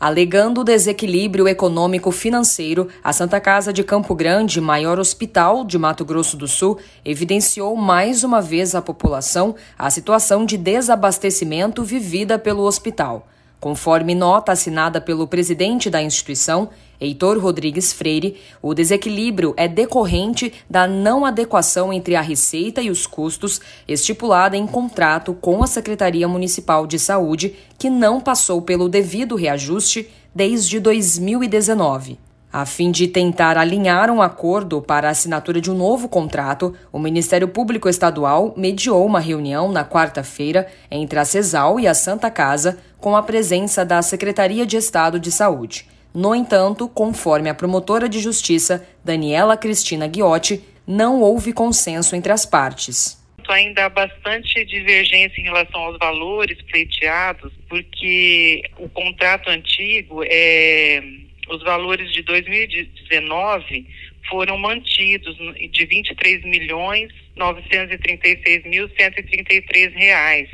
Alegando desequilíbrio econômico-financeiro, a Santa Casa de Campo Grande, maior hospital de Mato Grosso do Sul, evidenciou mais uma vez à população a situação de desabastecimento vivida pelo hospital. Conforme nota assinada pelo presidente da instituição, Heitor Rodrigues Freire, o desequilíbrio é decorrente da não adequação entre a receita e os custos estipulada em contrato com a Secretaria Municipal de Saúde, que não passou pelo devido reajuste desde 2019. A fim de tentar alinhar um acordo para a assinatura de um novo contrato, o Ministério Público Estadual mediou uma reunião na quarta-feira entre a CESAL e a Santa Casa, com a presença da Secretaria de Estado de Saúde. No entanto, conforme a promotora de justiça, Daniela Cristina Guiotti, não houve consenso entre as partes ainda há bastante divergência em relação aos valores pleiteados, porque o contrato antigo é os valores de 2019 foram mantidos de 23 milhões 936 mil 133 reais.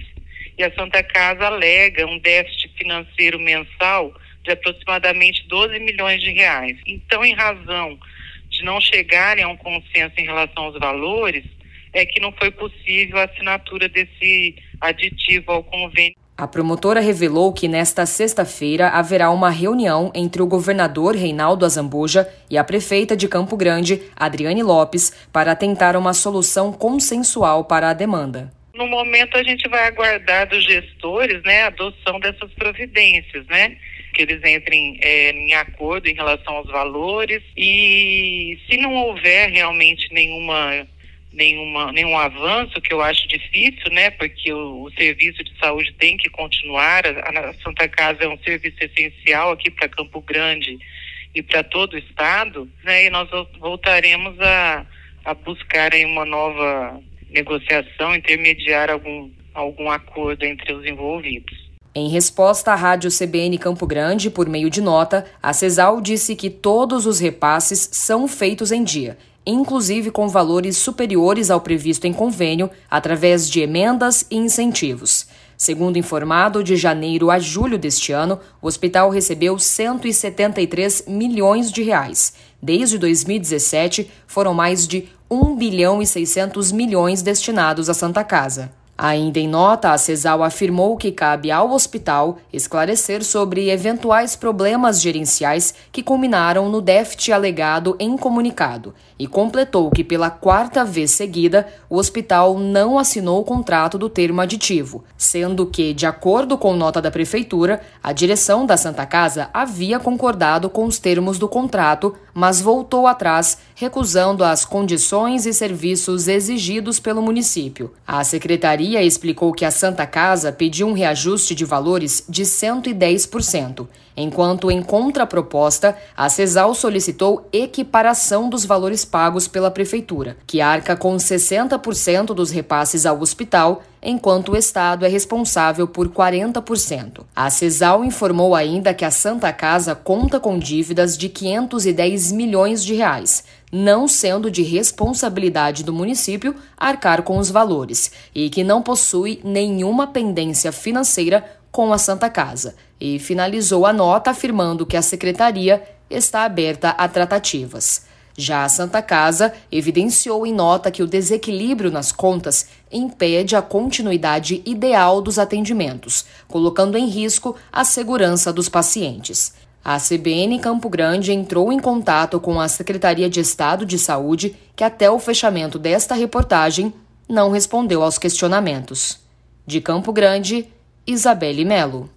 E a Santa Casa alega um déficit financeiro mensal de aproximadamente 12 milhões de reais. Então, em razão de não chegarem a um consenso em relação aos valores, é que não foi possível a assinatura desse aditivo ao convênio. A promotora revelou que nesta sexta-feira haverá uma reunião entre o governador Reinaldo Azambuja e a prefeita de Campo Grande, Adriane Lopes, para tentar uma solução consensual para a demanda. No momento a gente vai aguardar dos gestores, né, a adoção dessas providências, né? que eles entrem é, em acordo em relação aos valores e se não houver realmente nenhuma nenhuma, nenhum avanço, que eu acho difícil, né? Porque o, o serviço de saúde tem que continuar. A, a Santa Casa é um serviço essencial aqui para Campo Grande e para todo o estado, né? E nós voltaremos a, a buscar aí uma nova negociação, intermediar algum, algum acordo entre os envolvidos. Em resposta à rádio CBN Campo Grande, por meio de nota, a CESAL disse que todos os repasses são feitos em dia, inclusive com valores superiores ao previsto em convênio, através de emendas e incentivos. Segundo informado, de janeiro a julho deste ano, o hospital recebeu 173 milhões de reais. Desde 2017, foram mais de 1 bilhão e 600 milhões destinados à Santa Casa. Ainda em nota, a CESAL afirmou que cabe ao hospital esclarecer sobre eventuais problemas gerenciais que culminaram no déficit alegado em comunicado e completou que, pela quarta vez seguida, o hospital não assinou o contrato do termo aditivo, sendo que, de acordo com nota da Prefeitura, a direção da Santa Casa havia concordado com os termos do contrato, mas voltou atrás, recusando as condições e serviços exigidos pelo município. A secretaria explicou que a Santa Casa pediu um reajuste de valores de 110%, enquanto, em contraproposta, a CESAL solicitou equiparação dos valores pagos pela Prefeitura, que arca com 60% dos repasses ao hospital, enquanto o Estado é responsável por 40%. A CESAL informou ainda que a Santa Casa conta com dívidas de 510 milhões de reais, não sendo de responsabilidade do município arcar com os valores, e que não possui nenhuma pendência financeira com a Santa Casa, e finalizou a nota afirmando que a secretaria está aberta a tratativas. Já a Santa Casa evidenciou em nota que o desequilíbrio nas contas impede a continuidade ideal dos atendimentos, colocando em risco a segurança dos pacientes. A CBN Campo Grande entrou em contato com a Secretaria de Estado de Saúde, que até o fechamento desta reportagem não respondeu aos questionamentos. De Campo Grande, Isabelle Melo.